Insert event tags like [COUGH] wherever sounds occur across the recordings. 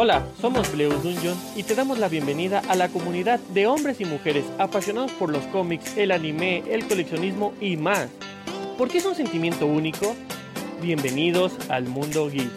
Hola, somos Bleus Dungeon y te damos la bienvenida a la comunidad de hombres y mujeres apasionados por los cómics, el anime, el coleccionismo y más. ¿Por qué es un sentimiento único? Bienvenidos al mundo geek.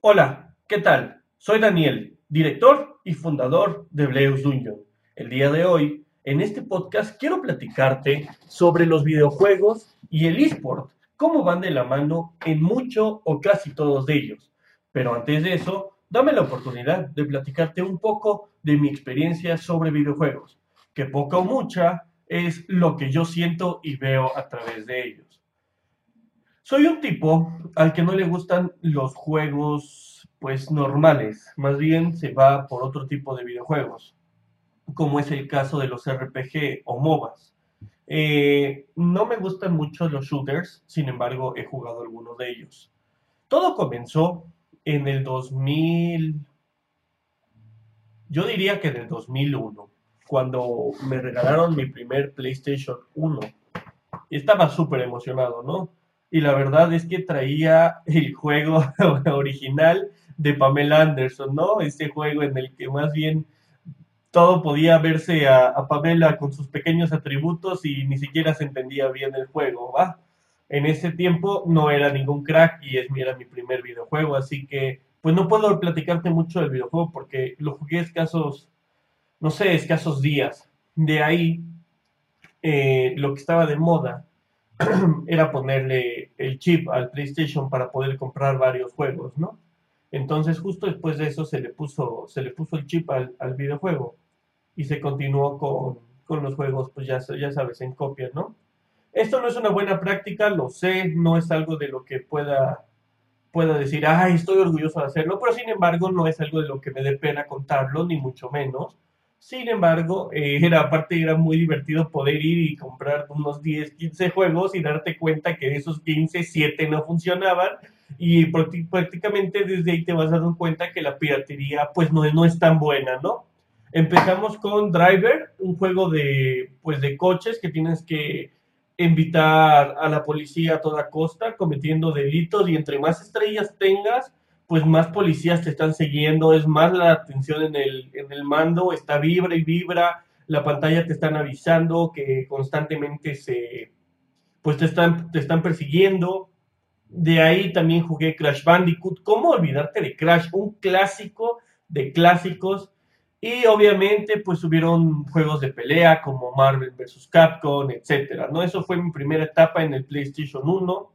Hola, ¿qué tal? Soy Daniel, director y fundador de Bleus Dungeon. El día de hoy, en este podcast, quiero platicarte sobre los videojuegos y el eSport cómo van de la mano en mucho o casi todos de ellos. Pero antes de eso, dame la oportunidad de platicarte un poco de mi experiencia sobre videojuegos, que poca o mucha es lo que yo siento y veo a través de ellos. Soy un tipo al que no le gustan los juegos pues normales, más bien se va por otro tipo de videojuegos, como es el caso de los RPG o MOBAs. Eh, no me gustan mucho los shooters, sin embargo he jugado algunos de ellos. Todo comenzó en el 2000, yo diría que en el 2001, cuando me regalaron mi primer PlayStation 1. Estaba súper emocionado, ¿no? Y la verdad es que traía el juego [LAUGHS] original de Pamela Anderson, ¿no? Ese juego en el que más bien todo podía verse a, Pamela con sus pequeños atributos y ni siquiera se entendía bien el juego, ¿va? En ese tiempo no era ningún crack y es, era mi primer videojuego, así que pues no puedo platicarte mucho del videojuego porque lo jugué escasos, no sé, escasos días. De ahí, eh, lo que estaba de moda [CLEARS THROAT] era ponerle el chip al PlayStation para poder comprar varios juegos, ¿no? Entonces, justo después de eso se le puso, se le puso el chip al, videojuego y se continuó con, los juegos, pues ya, ya sabes, en copia, ¿no? Esto no es una buena práctica, lo sé, no es algo de lo que pueda, pueda decir, ay, estoy orgulloso de hacerlo, pero sin embargo no es algo de lo que me dé pena contarlo, ni mucho menos. Sin embargo, eh, era, aparte era muy divertido poder ir y comprar unos 10, 15 juegos y darte cuenta que de esos 15, 7 no funcionaban y prácticamente desde ahí te vas dando cuenta que la piratería pues no, no es tan buena, ¿no? Empezamos con Driver, un juego de, pues, de coches que tienes que invitar a la policía a toda costa cometiendo delitos y entre más estrellas tengas, pues más policías te están siguiendo, es más la atención en el, en el mando, está vibra y vibra, la pantalla te están avisando que constantemente se, pues te están, te están persiguiendo. De ahí también jugué Crash Bandicoot. ¿Cómo olvidarte de Crash? Un clásico de clásicos. Y obviamente, pues hubieron juegos de pelea como Marvel vs. Capcom, etcétera, ¿no? Eso fue mi primera etapa en el PlayStation 1.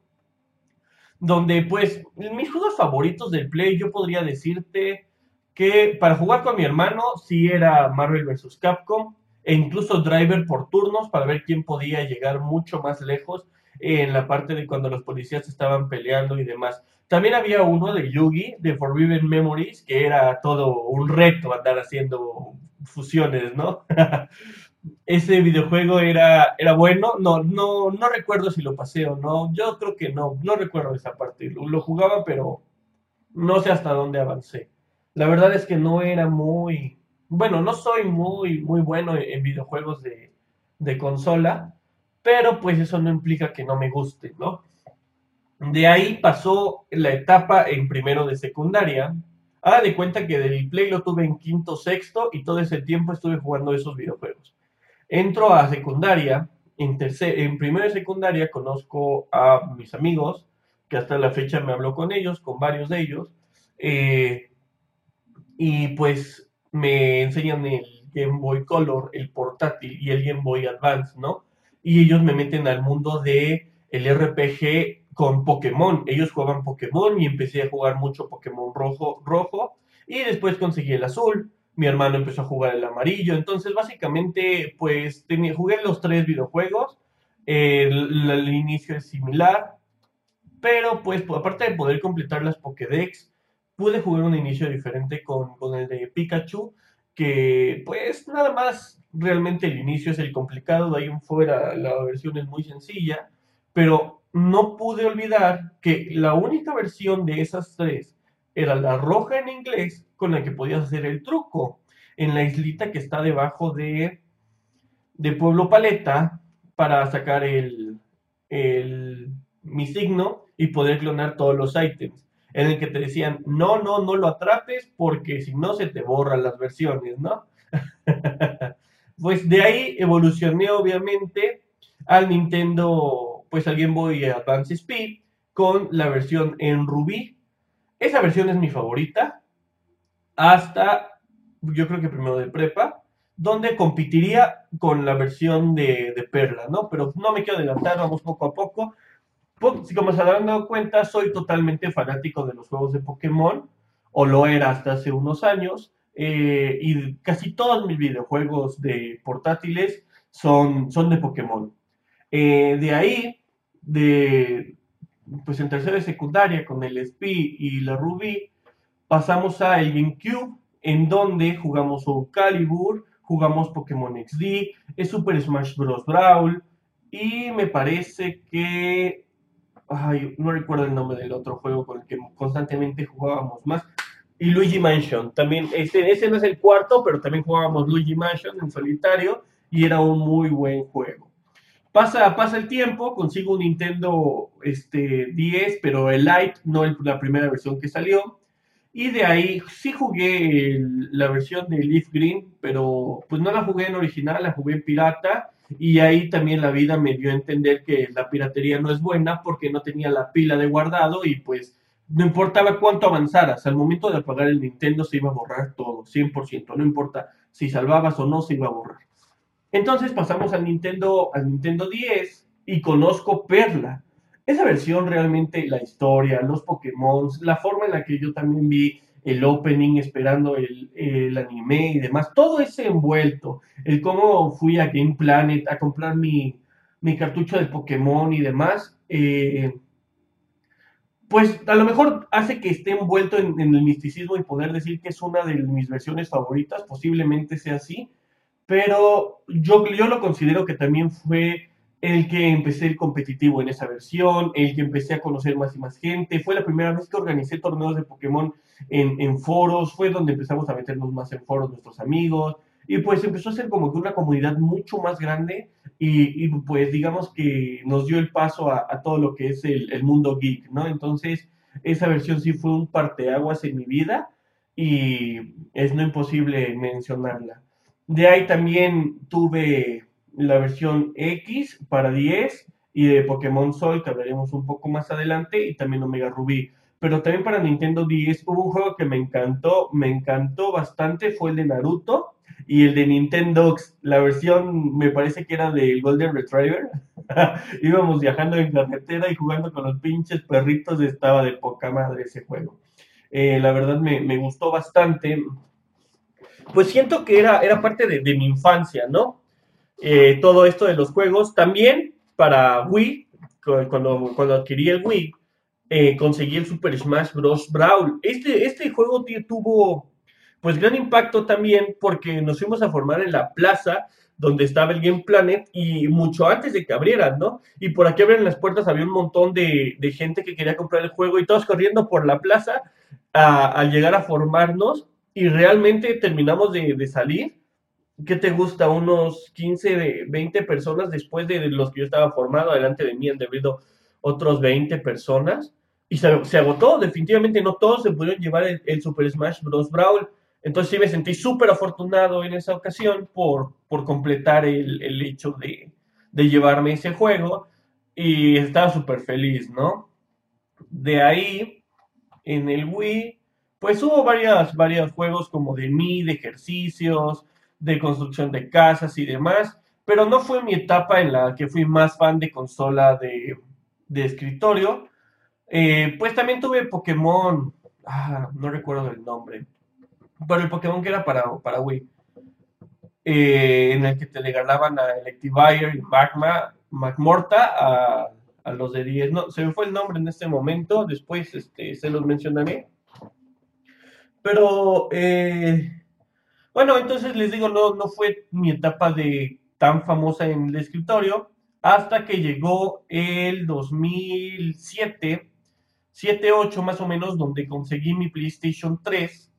Donde, pues, mis juegos favoritos del Play, yo podría decirte que para jugar con mi hermano, sí era Marvel vs. Capcom, e incluso Driver por turnos para ver quién podía llegar mucho más lejos en la parte de cuando los policías estaban peleando y demás. También había uno de Yugi, de Forbidden Memories, que era todo un reto andar haciendo fusiones, ¿no? [LAUGHS] Ese videojuego era, era bueno, no, no, no recuerdo si lo pasé o no, yo creo que no, no recuerdo esa parte, lo, jugaba pero no sé hasta dónde avancé. La verdad es que no era muy, bueno, no soy muy, muy bueno en videojuegos de, de consola, pero pues eso no implica que no me guste, ¿no? De ahí pasó la etapa en primero de secundaria. Haga de cuenta que del Play lo tuve en quinto, sexto y todo ese tiempo estuve jugando esos videojuegos. Entro a secundaria, en, en primero de secundaria conozco a mis amigos, que hasta la fecha me hablo con ellos, con varios de ellos, eh, y pues me enseñan el Game Boy Color, el portátil y el Game Boy Advance, ¿no? Y ellos me meten al mundo de el RPG con Pokémon. Ellos jugaban Pokémon y empecé a jugar mucho Pokémon rojo, rojo y después conseguí el azul. Mi hermano empezó a jugar el amarillo. Entonces, básicamente, pues tenía, jugué los tres videojuegos. El, inicio es similar, pero pues aparte de poder completar las Pokédex, pude jugar un inicio diferente con, con el de Pikachu, que pues nada más realmente el inicio es el complicado, de ahí en fuera la versión es muy sencilla, pero no pude olvidar que la única versión de esas tres era la roja en inglés con la que podías hacer el truco en la islita que está debajo de, de Pueblo Paleta para sacar el, el, mi signo y poder clonar todos los ítems. En el que te decían, no, no, no lo atrapes porque si no se te borran las versiones, ¿no? [LAUGHS] pues de ahí evolucioné obviamente al Nintendo, pues al Game Boy Advance Speed con la versión en Ruby. Esa versión es mi favorita hasta, yo creo que primero de prepa, donde competiría con la versión de, de Perla, ¿no? Pero no me quiero adelantar, vamos poco a poco. Como se habrán dado cuenta, soy totalmente fanático de los juegos de Pokémon, o lo era hasta hace unos años, eh, y casi todos mis videojuegos de portátiles son, son de Pokémon. Eh, de ahí, de, pues en tercera y secundaria, con el SP y la Ruby, pasamos a el GameCube, en donde jugamos Soul Calibur, jugamos Pokémon XD, es Super Smash Bros. Brawl, y me parece que ay, no recuerdo el nombre del otro juego con el que constantemente jugábamos más. Y Luigi Mansion, también, ese, ese no es el cuarto, pero también jugábamos Luigi Mansion en solitario y era un muy buen juego. Pasa, pasa el tiempo, consigo un Nintendo este, 10, pero el Lite, no la primera versión que salió. Y de ahí sí jugué la versión de Leaf Green, pero pues no la jugué en original, la jugué en pirata y ahí también la vida me dio a entender que la piratería no es buena porque no tenía la pila de guardado y pues no importaba cuánto avanzaras, al momento de apagar el Nintendo se iba a borrar todo, 100%, no importa si salvabas o no, se iba a borrar. Entonces pasamos al Nintendo, al Nintendo 10 y conozco Perla. Esa versión realmente, la historia, los Pokémon, la forma en la que yo también vi el opening, esperando el, anime y demás, todo ese envuelto, el cómo fui a Game Planet a comprar mi, cartucho de Pokémon y demás, eh, pues a lo mejor hace que esté envuelto en, en, el misticismo y poder decir que es una de mis versiones favoritas, posiblemente sea así, pero yo, yo lo considero que también fue el que empecé el competitivo en esa versión, el que empecé a conocer más y más gente. Fue la primera vez que organicé torneos de Pokémon en, en foros, fue donde empezamos a meternos más en foros nuestros amigos. Y pues empezó a ser como que una comunidad mucho más grande y, pues digamos que nos dio el paso a, a todo lo que es el, el, mundo geek, ¿no? Entonces esa versión sí fue un parteaguas en mi vida y es no imposible mencionarla. De ahí también tuve la versión X para 10 y de Pokémon Sol, que hablaremos un poco más adelante, y también Omega Ruby. Pero también para Nintendo 10 hubo un juego que me encantó, me encantó bastante, fue el de Naruto y el de Nintendo, la versión me parece que era del Golden Retriever. [LAUGHS] Íbamos viajando en carretera y jugando con los pinches perritos, estaba de poca madre ese juego. Eh, la verdad me, me, gustó bastante. Pues siento que era, era parte de mi infancia, ¿no? Eh, todo esto de los juegos. También para Wii, cuando, cuando adquirí el Wii, eh, conseguí el Super Smash Bros. Brawl. Este, este juego tuvo pues gran impacto también porque nos fuimos a formar en la plaza donde estaba el Game Planet y mucho antes de que abrieran, ¿no? Y por aquí abren las puertas había un montón de, de gente que quería comprar el juego y todos corriendo por la plaza al llegar a formarnos y realmente terminamos de, de salir ¿qué te gusta? Unos 15, 20 personas después de los que yo estaba formado, adelante de mí han debido otros 20 personas. Y se, se, agotó, definitivamente no todos se pudieron llevar el, Super Smash Bros. Brawl. Entonces sí me sentí súper afortunado en esa ocasión por, por completar el, el hecho de, de, llevarme ese juego. Y estaba súper feliz, ¿no? De ahí, en el Wii, pues hubo varias, varios juegos como de mí, de ejercicios, de construcción de casas y demás, pero no fue mi etapa en la que fui más fan de consola de, de escritorio. Eh, pues también tuve Pokémon, ah, no recuerdo el nombre, pero el Pokémon que era para, para Wii, eh, en el que te regalaban a Electivire y Magma, Magmorta a, los de 10. No, se me fue el nombre en este momento, después este, se los mencionaré. Pero eh, bueno, entonces les digo, no, no fue mi etapa de tan famosa en el escritorio hasta que llegó el 2007, 7, 8 más o menos, donde conseguí mi PlayStation 3.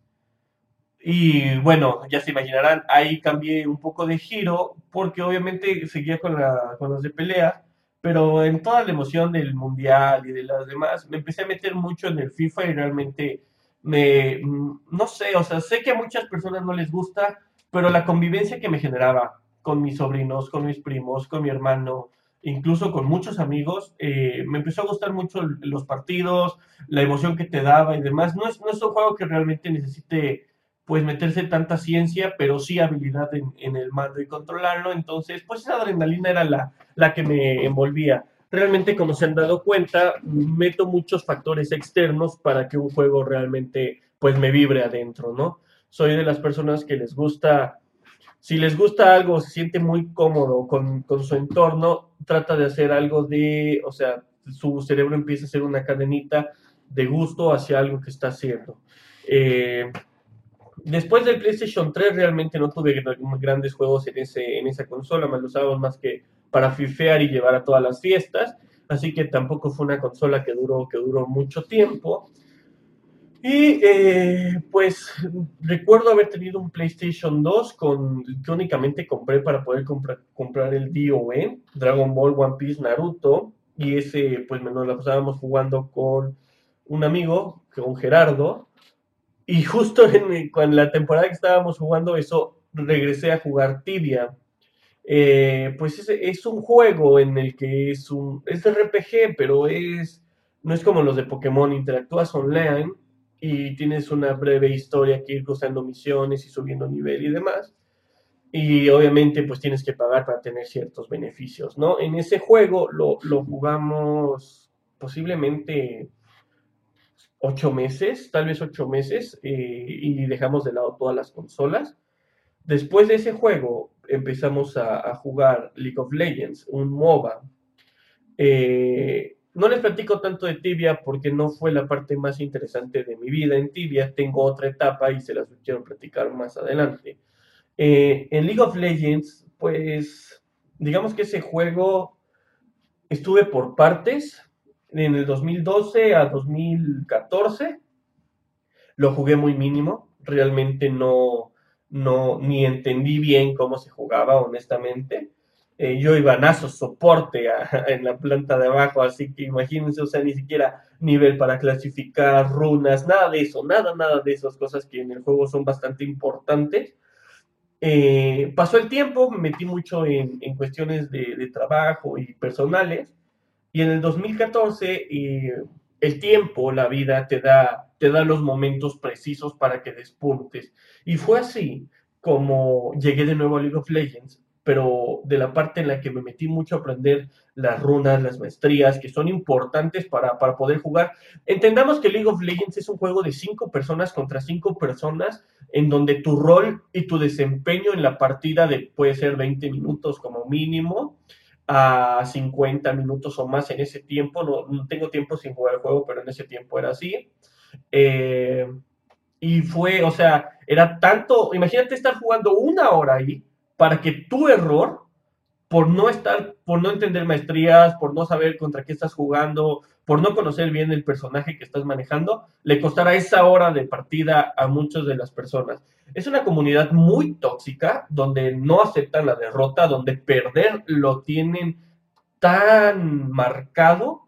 Y bueno, ya se imaginarán, ahí cambié un poco de giro, porque obviamente seguía con, la, con los de pelea, pero en toda la emoción del mundial y de las demás, me empecé a meter mucho en el FIFA y realmente me, mm, no sé, o sea, sé que a muchas personas no les gusta, pero la convivencia que me generaba con mis sobrinos, con mis primos, con mi hermano, incluso con muchos amigos, eh, me empezó a gustar mucho los partidos, la emoción que te daba y demás. No es, no es un juego que realmente necesite pues meterse tanta ciencia, pero sí habilidad en, el mando y controlarlo. Entonces, pues esa adrenalina era la, la que me envolvía. Realmente, como se han dado cuenta, meto muchos factores externos para que un juego realmente pues me vibre adentro, ¿no? Soy de las personas que les gusta, si les gusta algo, se siente muy cómodo con, con su entorno, trata de hacer algo de, o sea, su cerebro empieza a hacer una cadenita de gusto hacia algo que está haciendo. Eh, después del PlayStation 3 realmente no tuve grandes juegos en, ese, en esa consola, más lo usábamos más que para fifear y llevar a todas las fiestas, así que tampoco fue una consola que duró, que duró mucho tiempo. Y eh, pues recuerdo haber tenido un PlayStation 2 con, que únicamente compré para poder comprar, el DOE, Dragon Ball, One Piece, Naruto, y ese pues nos la pasábamos jugando con un amigo, con Gerardo, y justo en, la temporada que estábamos jugando eso, regresé a jugar Tibia. Eh, pues es, un juego en el que es un es RPG, pero es no es como los de Pokémon, interactúas online y tienes una breve historia que ir cruzando misiones y subiendo nivel y demás. Y obviamente pues tienes que pagar para tener ciertos beneficios, ¿no? En ese juego lo, lo jugamos posiblemente ocho meses, tal vez ocho meses, eh, y dejamos de lado todas las consolas. Después de ese juego empezamos a, jugar League of Legends, un MOBA. Eh, no les platico tanto de Tibia porque no fue la parte más interesante de mi vida en Tibia. Tengo otra etapa y se las quiero platicar más adelante. Eh, en League of Legends, pues digamos que ese juego estuve por partes en el 2012 a 2014 lo jugué muy mínimo, realmente no, no, ni entendí bien cómo se jugaba, honestamente. Eh, yo iba a naso [LAUGHS] soporte en la planta de abajo, así que imagínense, o sea, ni siquiera nivel para clasificar runas, nada de eso, nada, nada de esas cosas que en el juego son bastante importantes. Eh, pasó el tiempo, me metí mucho en, en cuestiones de, de, trabajo y personales, y en el 2014, el tiempo, la vida, te da, te da los momentos precisos para que despuntes. Y fue así como llegué de nuevo a League of Legends, pero de la parte en la que me metí mucho a aprender las runas, las maestrías, que son importantes para, para, poder jugar. Entendamos que League of Legends es un juego de cinco personas contra cinco personas, en donde tu rol y tu desempeño en la partida de, puede ser 20 minutos como mínimo, a 50 minutos o más en ese tiempo. No, tengo tiempo sin jugar el juego, pero en ese tiempo era así. Eh, y fue, o sea, era tanto, imagínate estar jugando una hora ahí para que tu error, por no estar, por no entender maestrías, por no saber contra qué estás jugando, por no conocer bien el personaje que estás manejando, le costara esa hora de partida a muchas de las personas. Es una comunidad muy tóxica, donde no aceptan la derrota, donde perder lo tienen tan marcado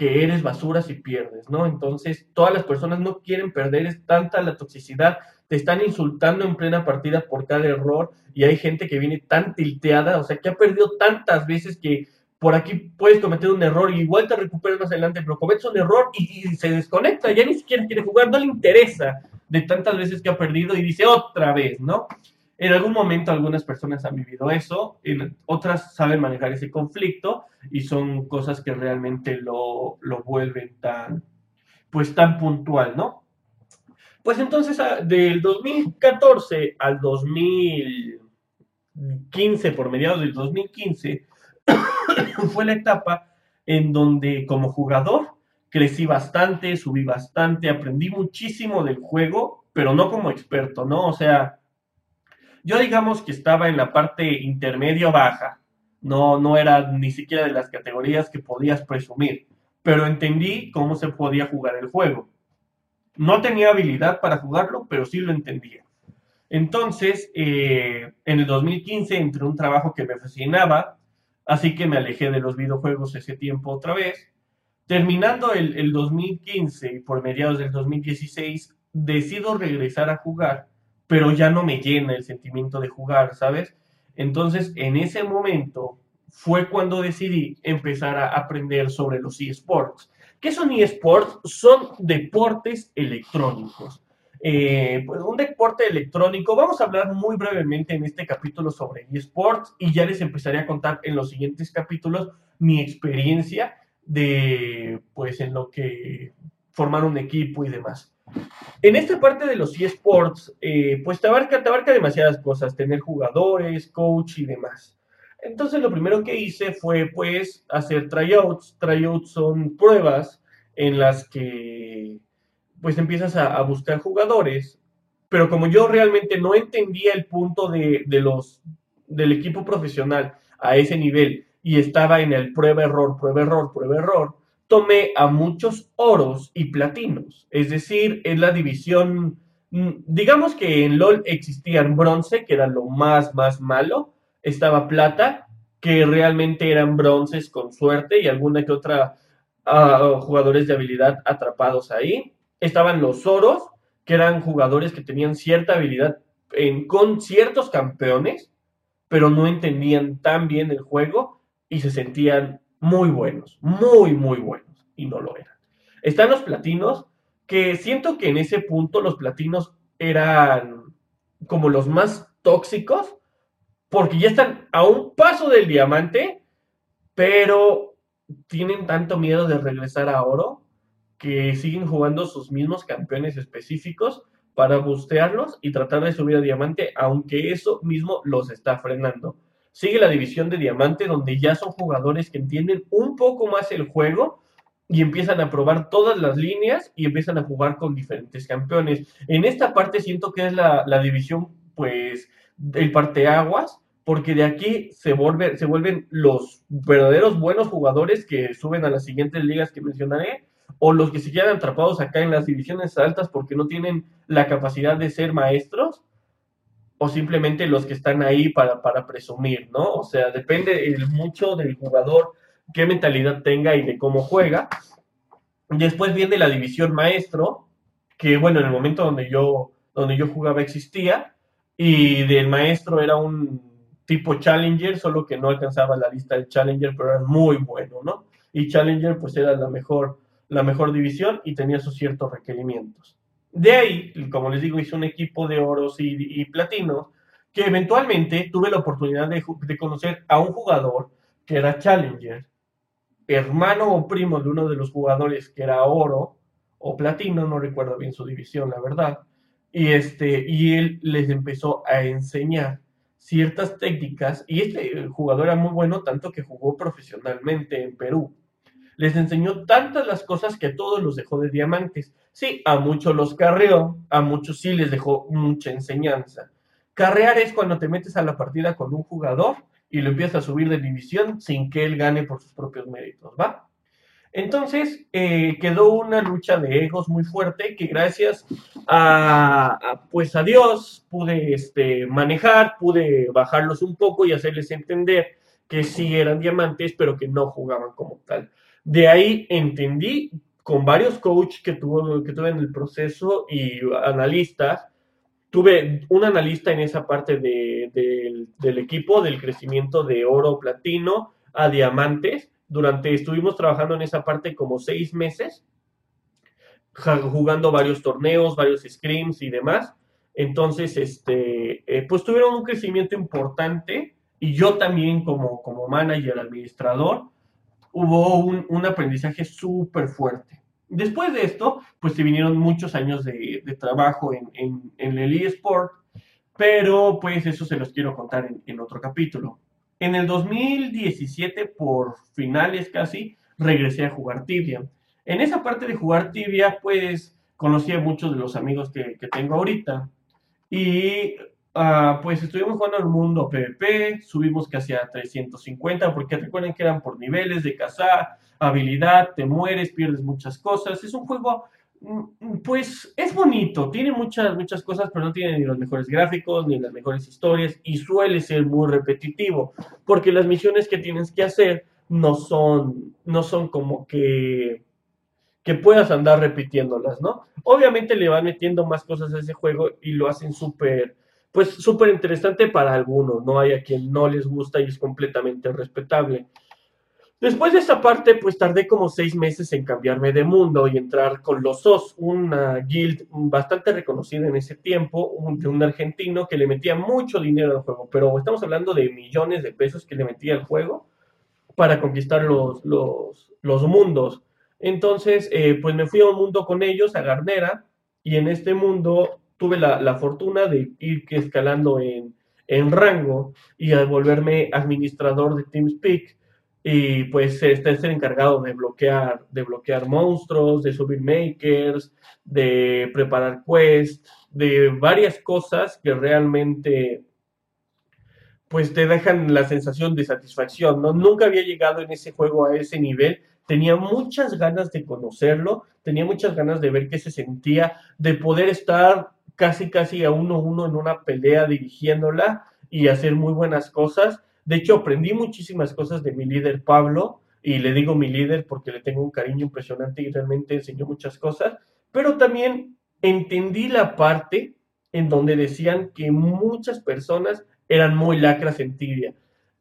que eres basura si pierdes, ¿no? Entonces, todas las personas no quieren perder, es tanta la toxicidad, te están insultando en plena partida por cada error y hay gente que viene tan tilteada, o sea, que ha perdido tantas veces que por aquí puedes cometer un error y igual te recuperas más adelante, pero cometes un error y, se desconecta, ya ni siquiera quiere jugar, no le interesa de tantas veces que ha perdido y dice otra vez, ¿no? En algún momento algunas personas han vivido eso, en otras saben manejar ese conflicto y son cosas que realmente lo, lo vuelven tan, pues tan puntual, ¿no? Pues entonces del 2014 al 2015, por mediados del 2015, [COUGHS] fue la etapa en donde como jugador crecí bastante, subí bastante, aprendí muchísimo del juego, pero no como experto, ¿no? O sea, yo digamos que estaba en la parte intermedio baja, no, no era ni siquiera de las categorías que podías presumir, pero entendí cómo se podía jugar el juego. No tenía habilidad para jugarlo, pero sí lo entendía. Entonces, eh, en el 2015 entré un trabajo que me fascinaba, así que me alejé de los videojuegos ese tiempo otra vez. Terminando el, el 2015 y por mediados del 2016, decido regresar a jugar, pero ya no me llena el sentimiento de jugar, ¿sabes? Entonces, en ese momento fue cuando decidí empezar a aprender sobre los eSports. ¿Qué son eSports? Son deportes electrónicos. Eh, pues un deporte electrónico, vamos a hablar muy brevemente en este capítulo sobre eSports y ya les empezaré a contar en los siguientes capítulos mi experiencia de, pues, en lo que formar un equipo y demás. En esta parte de los eSports, eh, pues te abarca, te abarca demasiadas cosas, tener jugadores, coach y demás. Entonces lo primero que hice fue pues hacer tryouts. Tryouts son pruebas en las que pues empiezas a, buscar jugadores, pero como yo realmente no entendía el punto de, de, los, del equipo profesional a ese nivel y estaba en el prueba error, prueba error, prueba error, tomé a muchos oros y platinos, es decir, en la división, mm, digamos que en LOL existían bronce, que era lo más, más malo, estaba plata, que realmente eran bronces con suerte y alguna que otra uh, jugadores de habilidad atrapados ahí. Estaban los oros, que eran jugadores que tenían cierta habilidad con ciertos campeones, pero no entendían tan bien el juego y se sentían muy buenos, muy, muy buenos, y no lo eran. Están los platinos, que siento que en ese punto los platinos eran como los más tóxicos, porque ya están a un paso del diamante, pero tienen tanto miedo de regresar a oro que siguen jugando sus mismos campeones específicos para bustearlos y tratar de subir a diamante, aunque eso mismo los está frenando. Sigue la división de diamante, donde ya son jugadores que entienden un poco más el juego y empiezan a probar todas las líneas y empiezan a jugar con diferentes campeones. En esta parte siento que es la, la división, pues, el parteaguas, porque de aquí se, vuelve, se vuelven los verdaderos buenos jugadores que suben a las siguientes ligas que mencionaré, o los que se quedan atrapados acá en las divisiones altas porque no tienen la capacidad de ser maestros, o simplemente los que están ahí para, para presumir, ¿no? O sea, depende mucho del jugador, qué mentalidad tenga y de cómo juega. Después viene la división maestro, que bueno, en el momento donde yo, donde yo jugaba existía, y del maestro era un tipo Challenger, solo que no alcanzaba la lista de Challenger, pero era muy bueno, ¿no? Y Challenger pues era la mejor, la mejor división y tenía sus ciertos requerimientos. De ahí, como les digo, hice un equipo de oros y, platinos que eventualmente tuve la oportunidad de, de conocer a un jugador que era Challenger, hermano o primo de uno de los jugadores que era oro o platino, no recuerdo bien su división, la verdad y, este, y él les empezó a enseñar ciertas técnicas y este jugador era muy bueno tanto que jugó profesionalmente en Perú. Les enseñó tantas las cosas que a todos los dejó de diamantes. Sí, a muchos los carreó, a muchos sí les dejó mucha enseñanza. Carrear es cuando te metes a la partida con un jugador y lo empiezas a subir de división sin que él gane por sus propios méritos, ¿va? Entonces eh, quedó una lucha de egos muy fuerte que gracias a, pues a Dios pude este, manejar, pude bajarlos un poco y hacerles entender que sí eran diamantes, pero que no jugaban como tal. De ahí entendí con varios coaches que, que tuve en el proceso y analistas, tuve un analista en esa parte del equipo, del crecimiento de oro, platino a diamantes, durante, estuvimos trabajando en esa parte como seis meses, jugando varios torneos, varios scrims y demás. Entonces, este, eh, pues tuvieron un crecimiento importante y yo también como, como manager, administrador, hubo un, un aprendizaje súper fuerte. Después de esto, pues se vinieron muchos años de, trabajo en, el eSport, pero pues eso se los quiero contar en, en otro capítulo. En el 2017, por finales casi, regresé a jugar tibia. En esa parte de jugar tibia, pues conocí a muchos de los amigos que, tengo ahorita. Y uh, pues estuvimos jugando al mundo PvP, subimos casi a 350, porque recuerden que eran por niveles de cazar, habilidad, te mueres, pierdes muchas cosas. Es un juego Mm, pues es bonito, tiene muchas, muchas cosas, pero no tiene ni los mejores gráficos, ni las mejores historias, y suele ser muy repetitivo, porque las misiones que tienes que hacer no son, no son como que, que puedas andar repitiéndolas, ¿no? Obviamente le van metiendo más cosas a ese juego y lo hacen súper, pues súper interesante para algunos, no hay a quien no les gusta y es completamente respetable. Después de esa parte, pues tardé como seis meses en cambiarme de mundo y entrar con los SOS, una guild bastante reconocida en ese tiempo, de un argentino que le metía mucho dinero al juego, pero estamos hablando de millones de pesos que le metía al juego para conquistar los, los, mundos. Entonces, eh, pues me fui a un mundo con ellos, a Garnera, y en este mundo tuve la, fortuna de ir escalando en, en rango y a volverme administrador de TeamSpeak y pues este es encargado de bloquear, de bloquear monstruos, de subir makers, de preparar quests, de varias cosas que realmente pues te dejan la sensación de satisfacción, ¿no? Nunca había llegado en ese juego a ese nivel, tenía muchas ganas de conocerlo, tenía muchas ganas de ver qué se sentía, de poder estar casi casi a uno a uno en una pelea dirigiéndola y hacer muy buenas cosas de hecho, aprendí muchísimas cosas de mi líder Pablo, y le digo mi líder porque le tengo un cariño impresionante y realmente enseñó muchas cosas, pero también entendí la parte en donde decían que muchas personas eran muy lacras en tibia.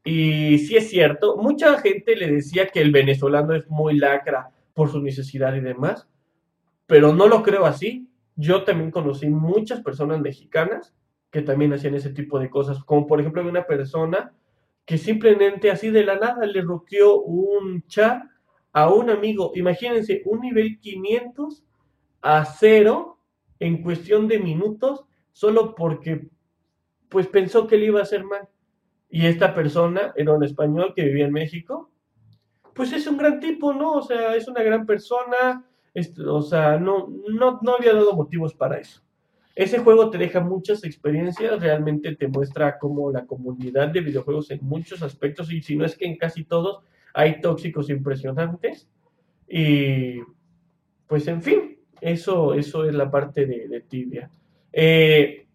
Y sí es cierto, mucha gente le decía que el venezolano es muy lacra por su necesidad y demás, pero no lo creo así. Yo también conocí muchas personas mexicanas que también hacían ese tipo de cosas, como por ejemplo una persona que simplemente así de la nada le roqueó un chat a un amigo. Imagínense, un nivel 500 a cero en cuestión de minutos, solo porque pues pensó que le iba a hacer mal. Y esta persona era un español que vivía en México. Pues es un gran tipo, ¿no? O sea, es una gran persona. O sea, no, no, no había dado motivos para eso. Ese juego te deja muchas experiencias, realmente te muestra cómo la comunidad de videojuegos en muchos aspectos, y si no es que en casi todos, hay tóxicos impresionantes. Y pues en fin, eso, eso es la parte de, Tibia. Eh,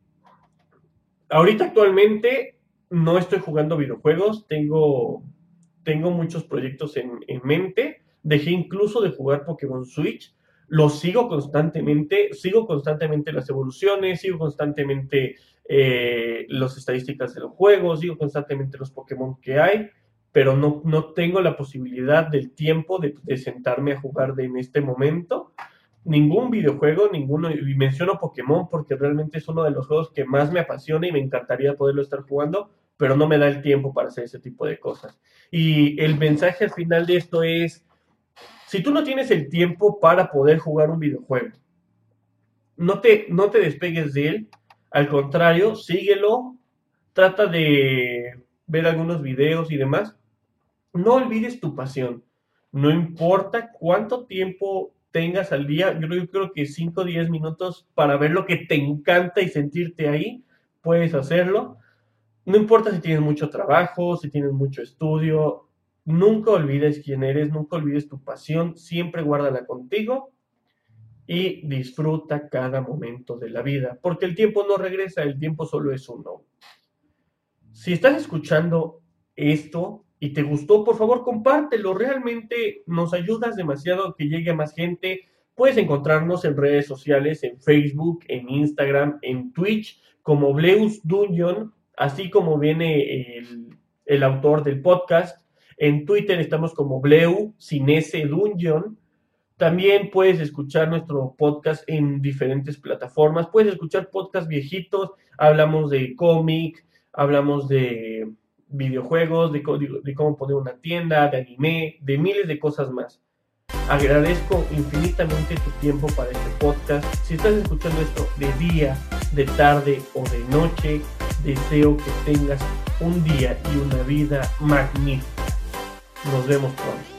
ahorita actualmente no estoy jugando videojuegos, tengo, tengo muchos proyectos en, en mente. Dejé incluso de jugar Pokémon Switch lo sigo constantemente, sigo constantemente las evoluciones, sigo constantemente eh, las estadísticas del juego, sigo constantemente los Pokémon que hay, pero no, no tengo la posibilidad del tiempo de, sentarme a jugar de, en este momento. Ningún videojuego, ninguno, y menciono Pokémon porque realmente es uno de los juegos que más me apasiona y me encantaría poderlo estar jugando, pero no me da el tiempo para hacer ese tipo de cosas. Y el mensaje al final de esto es, si tú no tienes el tiempo para poder jugar un videojuego, no te, no te despegues de él, al contrario, síguelo, trata de ver algunos videos y demás. No olvides tu pasión. No importa cuánto tiempo tengas al día, yo creo que 5 o 10 minutos para ver lo que te encanta y sentirte ahí, puedes hacerlo. No importa si tienes mucho trabajo, si tienes mucho estudio, Nunca olvides quién eres, nunca olvides tu pasión, siempre guárdala contigo y disfruta cada momento de la vida, porque el tiempo no regresa, el tiempo solo es uno. Si estás escuchando esto y te gustó, por favor compártelo, realmente nos ayudas demasiado a que llegue a más gente. Puedes encontrarnos en redes sociales, en Facebook, en Instagram, en Twitch, como Bleus Dungeon, así como viene el, el autor del podcast. En Twitter estamos como Bleu, sin ese Dungeon. También puedes escuchar nuestro podcast en diferentes plataformas. Puedes escuchar podcasts viejitos. Hablamos de cómic, hablamos de videojuegos, de, de, cómo poner una tienda, de anime, de miles de cosas más. Agradezco infinitamente tu tiempo para este podcast. Si estás escuchando esto de día, de tarde o de noche, deseo que tengas un día y una vida magnífica. Nos vemos pronto.